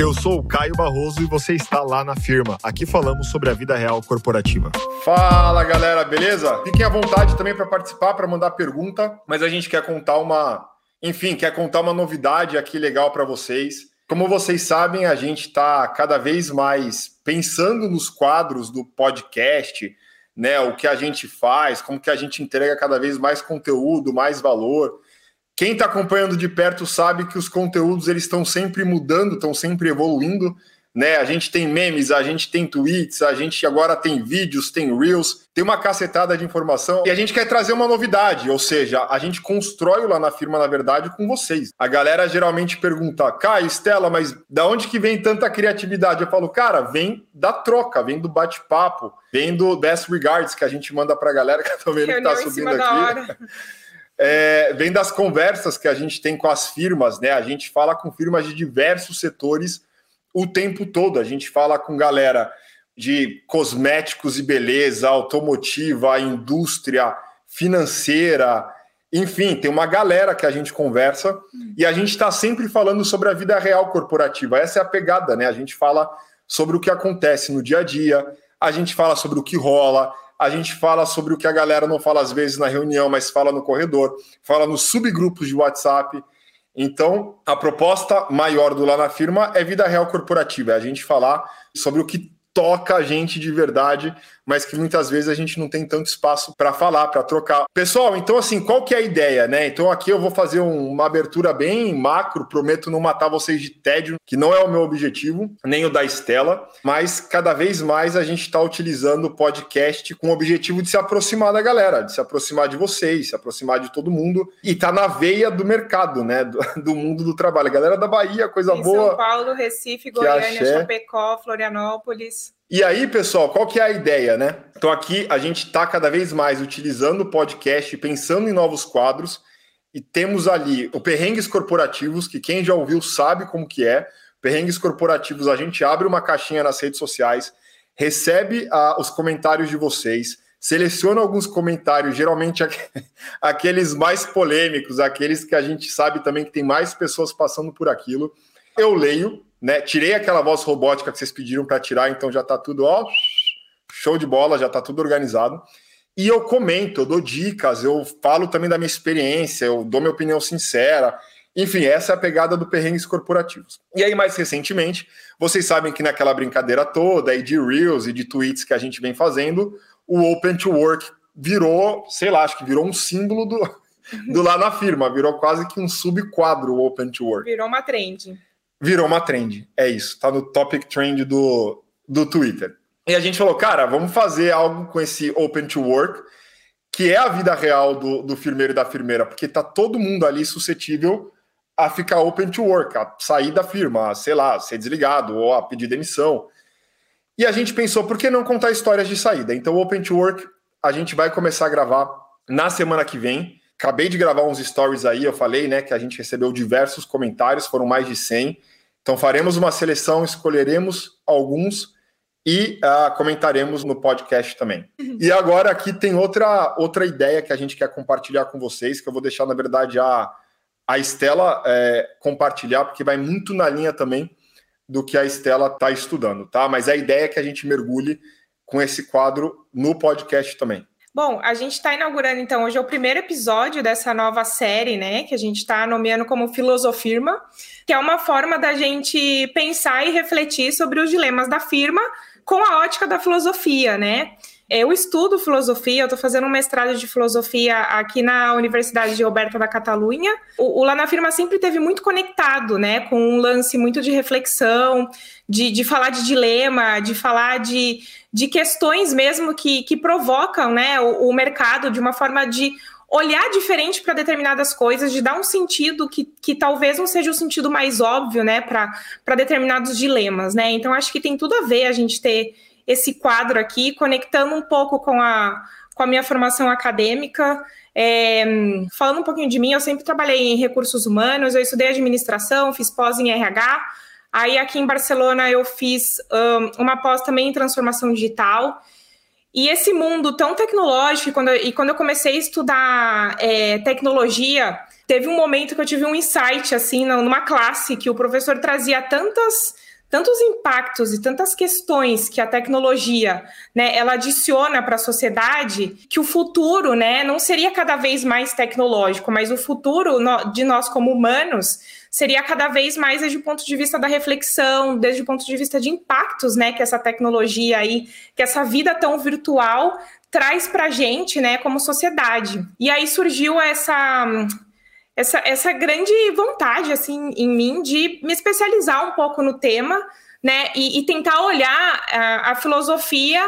Eu sou o Caio Barroso e você está lá na firma. Aqui falamos sobre a vida real corporativa. Fala galera, beleza? Fiquem à vontade também para participar, para mandar pergunta, mas a gente quer contar uma, enfim, quer contar uma novidade aqui legal para vocês. Como vocês sabem, a gente está cada vez mais pensando nos quadros do podcast, né? O que a gente faz, como que a gente entrega cada vez mais conteúdo, mais valor. Quem está acompanhando de perto sabe que os conteúdos eles estão sempre mudando, estão sempre evoluindo. Né? A gente tem memes, a gente tem tweets, a gente agora tem vídeos, tem reels, tem uma cacetada de informação e a gente quer trazer uma novidade, ou seja, a gente constrói lá na firma, na verdade, com vocês. A galera geralmente pergunta, Caio, Estela, mas da onde que vem tanta criatividade? Eu falo, cara, vem da troca, vem do bate-papo, vem do best regards que a gente manda pra galera que também não tá subindo aqui. é, vem das conversas que a gente tem com as firmas, né? A gente fala com firmas de diversos setores o tempo todo. A gente fala com galera de cosméticos e beleza, automotiva, indústria, financeira, enfim, tem uma galera que a gente conversa e a gente está sempre falando sobre a vida real corporativa. Essa é a pegada, né? A gente fala sobre o que acontece no dia a dia, a gente fala sobre o que rola, a gente fala sobre o que a galera não fala às vezes na reunião, mas fala no corredor, fala nos subgrupos de WhatsApp. Então, a proposta maior do Lá na Firma é vida real corporativa, é a gente falar sobre o que toca a gente de verdade, mas que muitas vezes a gente não tem tanto espaço para falar, para trocar. Pessoal, então assim, qual que é a ideia, né? Então aqui eu vou fazer uma abertura bem macro, prometo não matar vocês de tédio, que não é o meu objetivo, nem o da Estela, mas cada vez mais a gente está utilizando o podcast com o objetivo de se aproximar da galera, de se aproximar de vocês, se aproximar de todo mundo e tá na veia do mercado, né? Do, do mundo do trabalho. A galera da Bahia, coisa em boa. São Paulo, Recife, Goiânia, Chapecó, Florianópolis. E aí, pessoal, qual que é a ideia, né? Então aqui a gente está cada vez mais utilizando o podcast, pensando em novos quadros, e temos ali o Perrengues Corporativos, que quem já ouviu sabe como que é. Perrengues Corporativos, a gente abre uma caixinha nas redes sociais, recebe uh, os comentários de vocês, seleciona alguns comentários, geralmente aqueles mais polêmicos, aqueles que a gente sabe também que tem mais pessoas passando por aquilo. Eu leio, né? Tirei aquela voz robótica que vocês pediram para tirar, então já está tudo ó, show de bola, já está tudo organizado. E eu comento, eu dou dicas, eu falo também da minha experiência, eu dou minha opinião sincera. Enfim, essa é a pegada do perrengues corporativos. E aí, mais recentemente, vocês sabem que naquela brincadeira toda, aí de Reels e de tweets que a gente vem fazendo, o Open to Work virou, sei lá, acho que virou um símbolo do, do lá na firma, virou quase que um subquadro o Open to Work. Virou uma trend virou uma trend. É isso, tá no topic trend do, do Twitter. E a gente falou, cara, vamos fazer algo com esse Open to Work, que é a vida real do, do firmeiro e da firmeira, porque tá todo mundo ali suscetível a ficar open to work, a sair da firma, a, sei lá, ser desligado ou a pedir demissão. E a gente pensou, por que não contar histórias de saída? Então, o Open to Work a gente vai começar a gravar na semana que vem. Acabei de gravar uns stories aí, eu falei, né, que a gente recebeu diversos comentários, foram mais de 100. Então faremos uma seleção, escolheremos alguns e uh, comentaremos no podcast também. E agora aqui tem outra, outra ideia que a gente quer compartilhar com vocês, que eu vou deixar, na verdade, a, a Estela é, compartilhar, porque vai muito na linha também do que a Estela está estudando, tá? Mas a ideia é que a gente mergulhe com esse quadro no podcast também. Bom, a gente está inaugurando então hoje é o primeiro episódio dessa nova série, né? Que a gente está nomeando como Filosofirma, que é uma forma da gente pensar e refletir sobre os dilemas da firma com a ótica da filosofia, né? Eu estudo filosofia, eu estou fazendo um mestrado de filosofia aqui na Universidade de Roberta da Catalunha. O, o Lá na Firma sempre teve muito conectado, né, com um lance muito de reflexão, de, de falar de dilema, de falar de, de questões mesmo que, que provocam, né, o, o mercado de uma forma de olhar diferente para determinadas coisas, de dar um sentido que, que talvez não seja o sentido mais óbvio, né, para determinados dilemas, né? Então acho que tem tudo a ver a gente ter esse quadro aqui, conectando um pouco com a, com a minha formação acadêmica. É, falando um pouquinho de mim, eu sempre trabalhei em recursos humanos, eu estudei administração, fiz pós em RH. Aí aqui em Barcelona eu fiz um, uma pós também em transformação digital. E esse mundo tão tecnológico, quando eu, e quando eu comecei a estudar é, tecnologia, teve um momento que eu tive um insight, assim, numa classe, que o professor trazia tantas tantos impactos e tantas questões que a tecnologia, né, ela adiciona para a sociedade, que o futuro, né, não seria cada vez mais tecnológico, mas o futuro de nós como humanos seria cada vez mais desde o ponto de vista da reflexão, desde o ponto de vista de impactos, né, que essa tecnologia aí, que essa vida tão virtual traz para a gente, né, como sociedade. E aí surgiu essa essa, essa grande vontade assim em mim de me especializar um pouco no tema, né, e, e tentar olhar a, a filosofia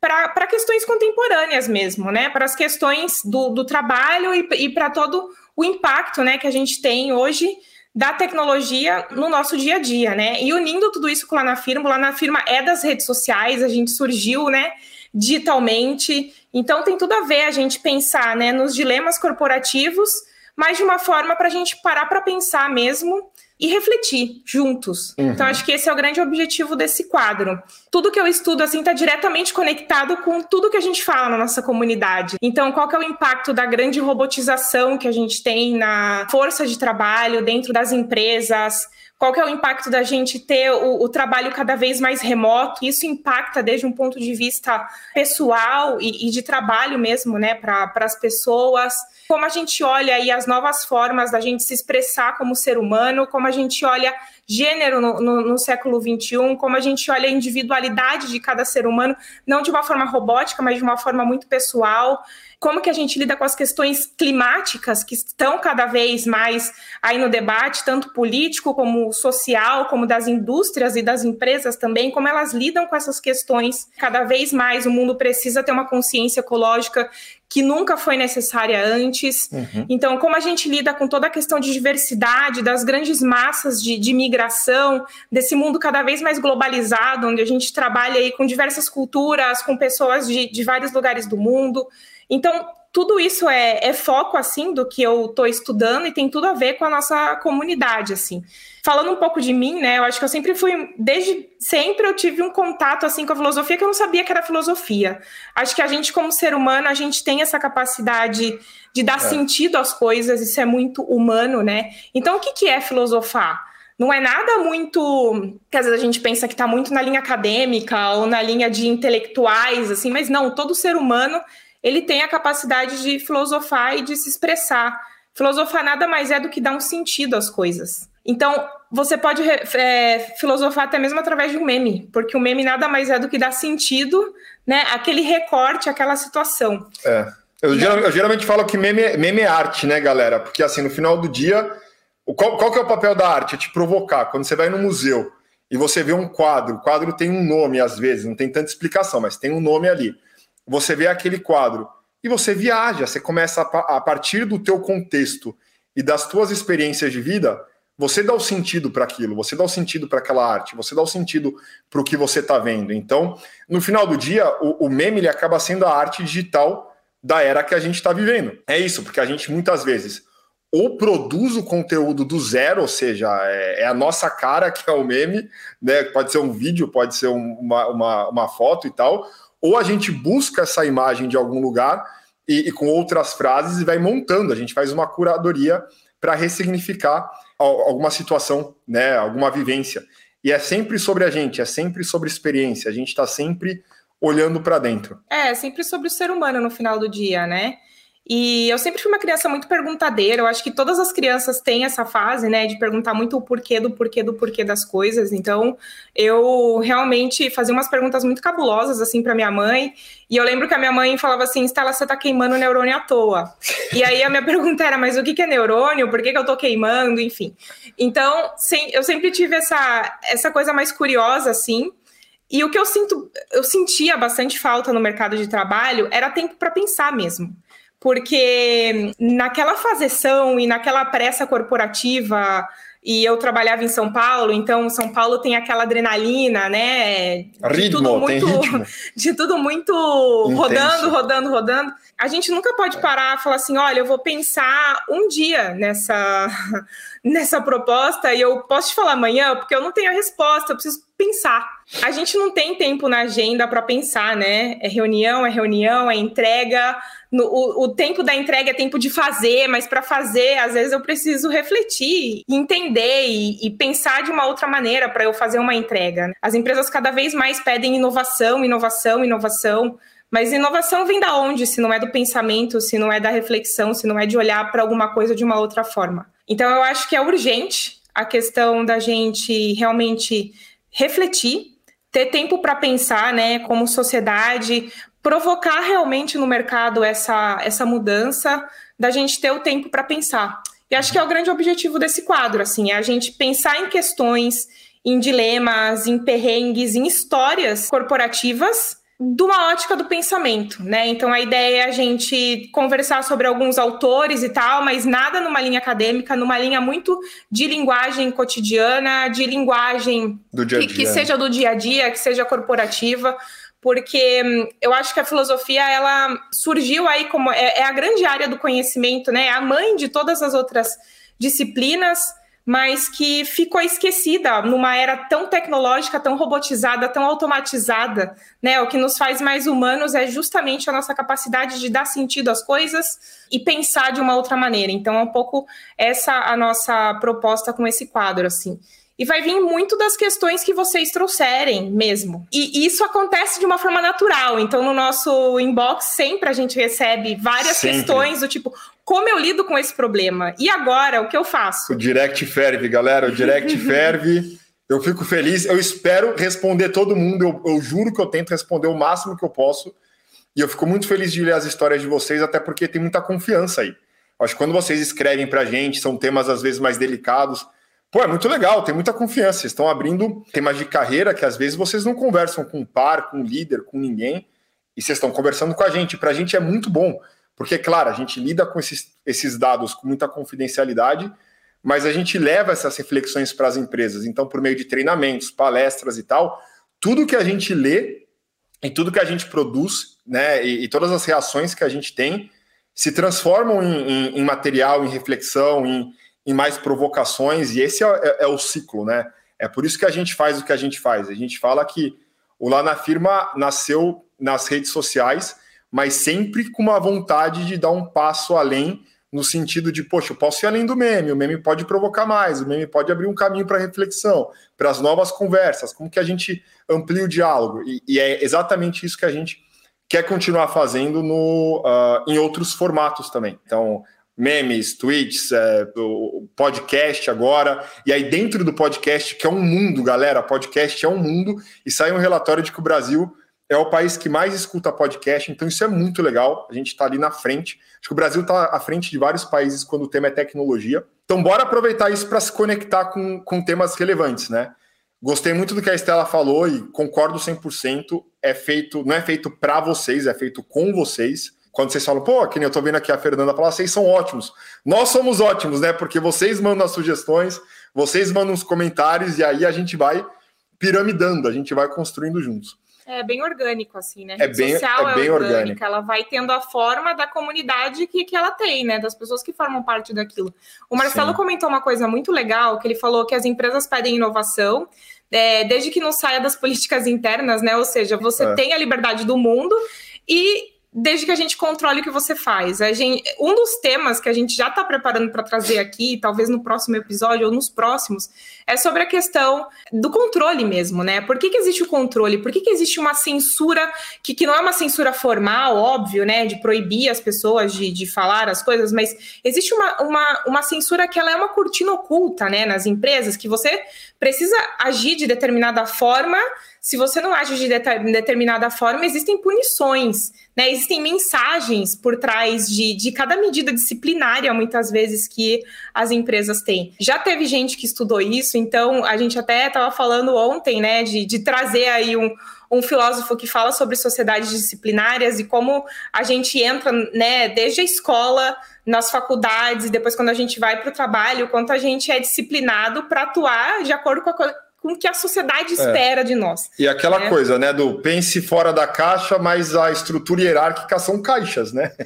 para questões contemporâneas mesmo, né, para as questões do, do trabalho e, e para todo o impacto, né, que a gente tem hoje da tecnologia no nosso dia a dia, né? E unindo tudo isso com lá na firma, lá na firma é das redes sociais, a gente surgiu, né, digitalmente. Então tem tudo a ver a gente pensar, né, nos dilemas corporativos mas de uma forma para a gente parar para pensar mesmo e refletir juntos. Uhum. Então, acho que esse é o grande objetivo desse quadro. Tudo que eu estudo, assim, está diretamente conectado com tudo que a gente fala na nossa comunidade. Então, qual que é o impacto da grande robotização que a gente tem na força de trabalho dentro das empresas? Qual que é o impacto da gente ter o, o trabalho cada vez mais remoto? Isso impacta desde um ponto de vista pessoal e, e de trabalho mesmo, né, para as pessoas como a gente olha aí as novas formas da gente se expressar como ser humano, como a gente olha gênero no, no, no, século XXI, como a gente olha a individualidade de cada ser humano, não de uma forma robótica, mas de uma forma muito pessoal como que a gente lida com as questões climáticas que estão cada vez mais aí no debate, tanto político como social, como das indústrias e das empresas também, como elas lidam com essas questões. Cada vez mais o mundo precisa ter uma consciência ecológica que nunca foi necessária antes. Uhum. Então, como a gente lida com toda a questão de diversidade, das grandes massas de, de migração, desse mundo cada vez mais globalizado, onde a gente trabalha aí com diversas culturas, com pessoas de, de vários lugares do mundo. Então, tudo isso é, é foco, assim, do que eu estou estudando e tem tudo a ver com a nossa comunidade, assim. Falando um pouco de mim, né, eu acho que eu sempre fui, desde sempre eu tive um contato, assim, com a filosofia que eu não sabia que era filosofia. Acho que a gente, como ser humano, a gente tem essa capacidade de dar é. sentido às coisas, isso é muito humano, né? Então, o que, que é filosofar? não é nada muito que às vezes a gente pensa que está muito na linha acadêmica ou na linha de intelectuais, assim, mas não, todo ser humano ele tem a capacidade de filosofar e de se expressar. Filosofar nada mais é do que dar um sentido às coisas. Então, você pode é, filosofar até mesmo através de um meme, porque o meme nada mais é do que dar sentido, né? Aquele recorte, aquela situação. É. Eu, geralmente, eu geralmente falo que meme, meme é arte, né, galera? Porque assim, no final do dia, qual, qual que é o papel da arte? É te provocar. Quando você vai no museu e você vê um quadro, o quadro tem um nome às vezes, não tem tanta explicação, mas tem um nome ali você vê aquele quadro e você viaja, você começa a, partir do teu contexto e das tuas experiências de vida, você dá o sentido para aquilo, você dá o sentido para aquela arte, você dá o sentido para o que você está vendo. Então, no final do dia, o, o meme ele acaba sendo a arte digital da era que a gente está vivendo. É isso, porque a gente muitas vezes ou produz o conteúdo do zero, ou seja, é, é a nossa cara que é o meme, né? Pode ser um vídeo, pode ser um, uma, uma, uma foto e tal, ou a gente busca essa imagem de algum lugar e, e com outras frases e vai montando, a gente faz uma curadoria para ressignificar alguma situação, né, alguma vivência. E é sempre sobre a gente, é sempre sobre experiência, a gente está sempre olhando para dentro. É, é, sempre sobre o ser humano no final do dia, né? E eu sempre fui uma criança muito perguntadeira. Eu acho que todas as crianças têm essa fase, né, de perguntar muito o porquê do porquê do porquê das coisas. Então, eu realmente fazia umas perguntas muito cabulosas assim para minha mãe. E eu lembro que a minha mãe falava assim: "Estela, você tá queimando neurônio à toa". E aí a minha pergunta era: "Mas o que é neurônio? Por que, eu tô queimando?", enfim. Então, eu sempre tive essa essa coisa mais curiosa assim. E o que eu sinto, eu sentia bastante falta no mercado de trabalho era tempo para pensar mesmo porque naquela fazeção e naquela pressa corporativa, e eu trabalhava em São Paulo, então São Paulo tem aquela adrenalina, né? De ritmo, tudo muito, ritmo. de tudo muito Intenso. rodando, rodando, rodando. A gente nunca pode é. parar e falar assim, olha, eu vou pensar um dia nessa nessa proposta e eu posso te falar amanhã, porque eu não tenho a resposta, eu preciso pensar. A gente não tem tempo na agenda para pensar, né? É reunião, é reunião, é entrega. No, o, o, tempo da entrega é tempo de fazer, mas para fazer, às vezes eu preciso refletir, entender e, e pensar de uma outra maneira para eu fazer uma entrega. As empresas cada vez mais pedem inovação, inovação, inovação. Mas inovação vem da onde, se não é do pensamento, se não é da reflexão, se não é de olhar para alguma coisa de uma outra forma. Então eu acho que é urgente a questão da gente realmente refletir, ter tempo para pensar, né, como sociedade, provocar realmente no mercado essa, essa mudança, da gente ter o tempo para pensar. E acho que é o grande objetivo desse quadro, assim, é a gente pensar em questões, em dilemas, em perrengues, em histórias corporativas de uma ótica do pensamento, né? Então a ideia é a gente conversar sobre alguns autores e tal, mas nada numa linha acadêmica, numa linha muito de linguagem cotidiana, de linguagem que, que, seja do dia a dia, que seja corporativa, porque hum, eu acho que a filosofia ela surgiu aí como é, é a grande área do conhecimento, né? É a mãe de todas as outras disciplinas mas que ficou esquecida numa era tão tecnológica, tão robotizada, tão automatizada, né? O que nos faz mais humanos é justamente a nossa capacidade de dar sentido às coisas e pensar de uma outra maneira. Então é um pouco essa a nossa proposta com esse quadro assim. E vai vir muito das questões que vocês trouxerem mesmo. E isso acontece de uma forma natural. Então, no nosso inbox, sempre a gente recebe várias sempre. questões do tipo: como eu lido com esse problema? E agora, o que eu faço? O direct ferve, galera. O direct ferve. Eu fico feliz. Eu espero responder todo mundo. Eu, eu, juro que eu tento responder o máximo que eu posso. E eu fico muito feliz de ler as histórias de vocês, até porque tem muita confiança aí. Acho que quando vocês escrevem pra gente, são temas às vezes mais delicados Pô, é muito legal, tem muita confiança. Vocês estão abrindo temas de carreira que às vezes vocês não conversam com um par, com um líder, com ninguém, e vocês estão conversando com a gente. Para a gente é muito bom, porque, claro, a gente lida com esses, esses dados com muita confidencialidade, mas a gente leva essas reflexões para as empresas. Então, por meio de treinamentos, palestras e tal, tudo que a gente lê e tudo que a gente produz, né, e, e todas as reações que a gente tem, se transformam em, em, em material, em reflexão, em em mais provocações, e esse é, é, é, o ciclo, né? É por isso que a gente faz o que a gente faz. A gente fala que o Lá na Firma nasceu nas redes sociais, mas sempre com uma vontade de dar um passo além, no sentido de, poxa, eu posso ir além do meme, o meme pode provocar mais, o meme pode abrir um caminho para reflexão, para as novas conversas, como que a gente amplia o diálogo. E, e, é exatamente isso que a gente quer continuar fazendo no, uh, em outros formatos também. Então, memes, tweets, é, podcast agora. E aí, dentro do podcast, que é um mundo, galera, podcast é um mundo, e sai um relatório de que o Brasil é o país que mais escuta podcast, então isso é muito legal. A gente está ali na frente. Acho que o Brasil está à frente de vários países quando o tema é tecnologia. Então, bora aproveitar isso para se conectar com, com temas relevantes, né? Gostei muito do que a Estela falou e concordo 100%. É feito, não é feito para vocês, é feito com vocês quando vocês falam, pô, que nem eu tô vendo aqui a Fernanda falar, vocês são ótimos. Nós somos ótimos, né? Porque vocês mandam as sugestões, vocês mandam os comentários e aí a gente vai piramidando, a gente vai construindo juntos. É bem orgânico, assim, né? A é bem, social é, é bem orgânica, orgânico. ela vai tendo a forma da comunidade que, que ela tem, né? Das pessoas que formam parte daquilo. O Marcelo Sim. comentou uma coisa muito legal, que ele falou que as empresas pedem inovação, é, desde que não saia das políticas internas, né? Ou seja, você é. tem a liberdade do mundo e desde que a gente controle o que você faz. A gente, um dos temas que a gente já está preparando para trazer aqui, talvez no próximo episódio ou nos próximos, é sobre a questão do controle mesmo, né? Por que, que existe o controle? Por que, que existe uma censura que, que não é uma censura formal, óbvio, né? De proibir as pessoas de, de falar as coisas, mas existe uma, uma, uma censura que ela é uma cortina oculta, né? Nas empresas, que você precisa agir de determinada forma se você não age de determinada forma, existem punições, né? Existem mensagens por trás de, de cada medida disciplinária, muitas vezes, que as empresas têm. Já teve gente que estudou isso, então a gente até estava falando ontem, né, de, de trazer aí um, um filósofo que fala sobre sociedades disciplinárias e como a gente entra, né, desde a escola, nas faculdades, depois quando a gente vai para o trabalho, quanto a gente é disciplinado para atuar de acordo com a com o que a sociedade é. espera é. de nós. E aquela né? coisa, né, do pense fora da caixa, mas a estrutura hierárquica são caixas, né?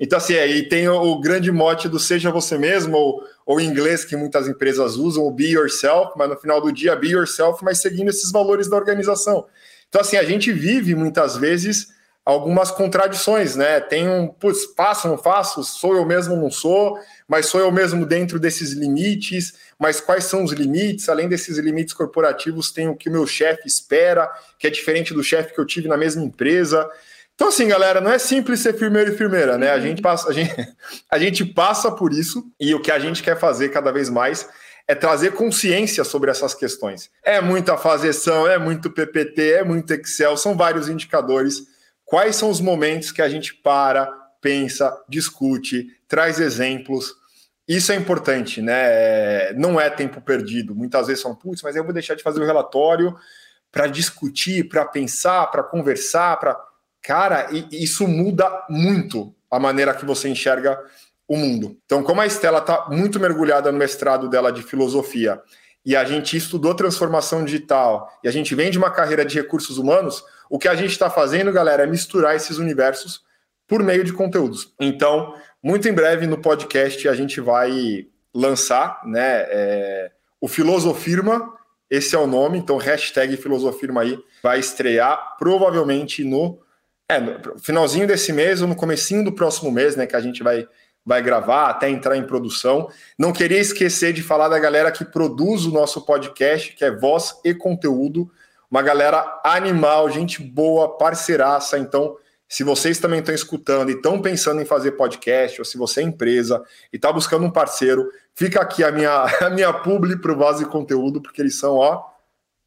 Então, assim, aí tem o, o, grande mote do seja você mesmo, ou, ou em inglês que muitas empresas usam, o be yourself, mas no final do dia, be yourself, mas seguindo esses valores da organização. Então, assim, a gente vive muitas vezes algumas contradições, né? Tem um, putz, faço, não faço, sou eu mesmo, não sou, mas sou eu mesmo dentro desses limites, mas quais são os limites? Além desses limites corporativos, tem o que o meu chefe espera, que é diferente do chefe que eu tive na mesma empresa. Então, assim, galera, não é simples ser firmeiro e firmeira, né? A uhum. gente passa, a gente, a gente passa por isso e o que a gente quer fazer cada vez mais é trazer consciência sobre essas questões. É muita fazeção, é muito PPT, é muito Excel, são vários indicadores. Quais são os momentos que a gente para, pensa, discute, traz exemplos? Isso é importante, né? É, não é tempo perdido. Muitas vezes são, putz, mas eu vou deixar de fazer o relatório para discutir, para pensar, para conversar, para Cara, isso muda muito a maneira que você enxerga o mundo. Então, como a Estela está muito mergulhada no mestrado dela de filosofia e a gente estudou transformação digital e a gente vem de uma carreira de recursos humanos, o que a gente está fazendo, galera, é misturar esses universos por meio de conteúdos. Então, muito em breve no podcast a gente vai lançar né, é, o Filosofirma, esse é o nome, então hashtag Filosofirma aí vai estrear provavelmente no é, no finalzinho desse mês ou no comecinho do próximo mês, né, que a gente vai, vai gravar até entrar em produção. Não queria esquecer de falar da galera que produz o nosso podcast, que é Voz e Conteúdo, uma galera animal, gente boa, parceiraça. Então, se vocês também estão escutando e estão pensando em fazer podcast, ou se você é empresa e está buscando um parceiro, fica aqui a minha, a minha publi para o Voz e Conteúdo, porque eles são, ó,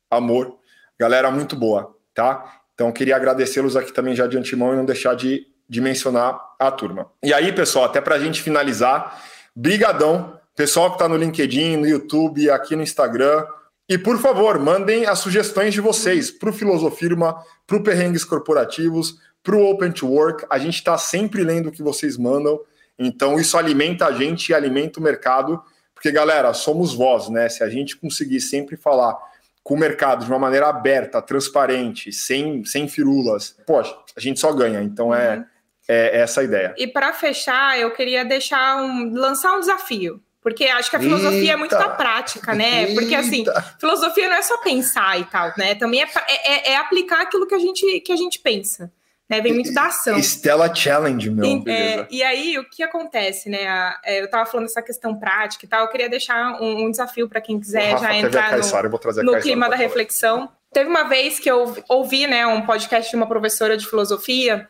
amor. Galera muito boa, tá? Então, queria agradecê-los aqui também já de antemão e não deixar de, de mencionar a turma. E aí, pessoal, até para a gente finalizar, brigadão, pessoal que está no LinkedIn, no YouTube, aqui no Instagram. E, por favor, mandem as sugestões de vocês para o Filosofirma, para o Perrengues Corporativos, para o Open to Work. A gente está sempre lendo o que vocês mandam. Então, isso alimenta a gente e alimenta o mercado. Porque, galera, somos voz, né? Se a gente conseguir sempre falar com o mercado de uma maneira aberta, transparente, sem, sem firulas, poxa, a gente só ganha. Então é, uhum. é, é essa a ideia. E para fechar, eu queria deixar um, lançar um desafio. Porque acho que a filosofia Eita. é muito da prática, né? Eita. Porque assim, filosofia não é só pensar e tal, né? Também é, é, é aplicar aquilo que a gente, que a gente pensa né? Vem muito da ação. Stella Challenge, meu. E, é, e aí, o que acontece, né? A, é, eu estava falando dessa questão prática e tal. Eu queria deixar um, um desafio para quem quiser já entrar no, no clima da reflexão. Teve uma vez que eu ouvi, né, um podcast de uma professora de filosofia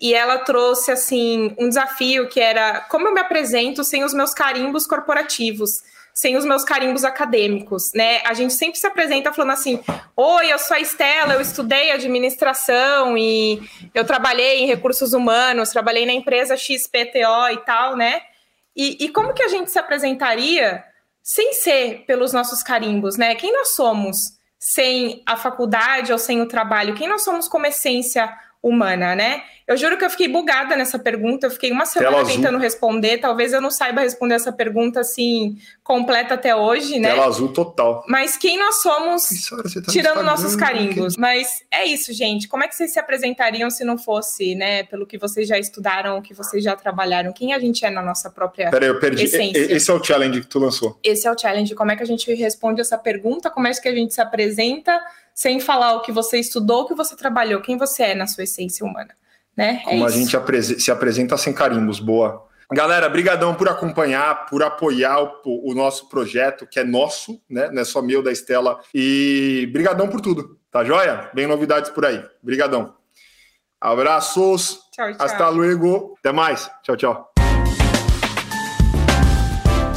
e ela trouxe assim um desafio que era como eu me apresento sem os meus carimbos corporativos sem os meus carimbos acadêmicos, né? A gente sempre se apresenta falando assim: Oi, eu sou a Estela, eu estudei administração e eu trabalhei em recursos humanos, trabalhei na empresa XPTO e tal, né? E, e como que a gente se apresentaria sem ser pelos nossos carimbos, né? Quem nós somos sem a faculdade ou sem o trabalho? Quem nós somos como essência humana, né? Eu juro que eu fiquei bugada nessa pergunta, eu fiquei uma semana Tela tentando azul. responder, talvez eu não saiba responder essa pergunta assim completa até hoje, né? Tela azul total. Mas quem nós somos tá tirando nossos carimbos? Mas é isso, gente. Como é que vocês se apresentariam se não fosse, né, pelo que vocês já estudaram, que vocês já trabalharam? Quem a gente é na nossa própria Peraí, eu perdi. Essência? Esse é o challenge que tu lançou. Esse é o challenge. Como é que a gente responde essa pergunta? Como é que a gente se apresenta? Sem falar o que você estudou, o que você trabalhou, quem você é na sua essência humana. Né? É Como é a gente se apresenta sem carimbos, boa. Galera, brigadão por acompanhar, por apoiar o, o, nosso projeto, que é nosso, né? Não é só meu, da Estela. E brigadão por tudo, tá joia? Vem novidades por aí. Brigadão. Abraços. Tchau, tchau. Hasta luego. Até mais. Tchau, tchau.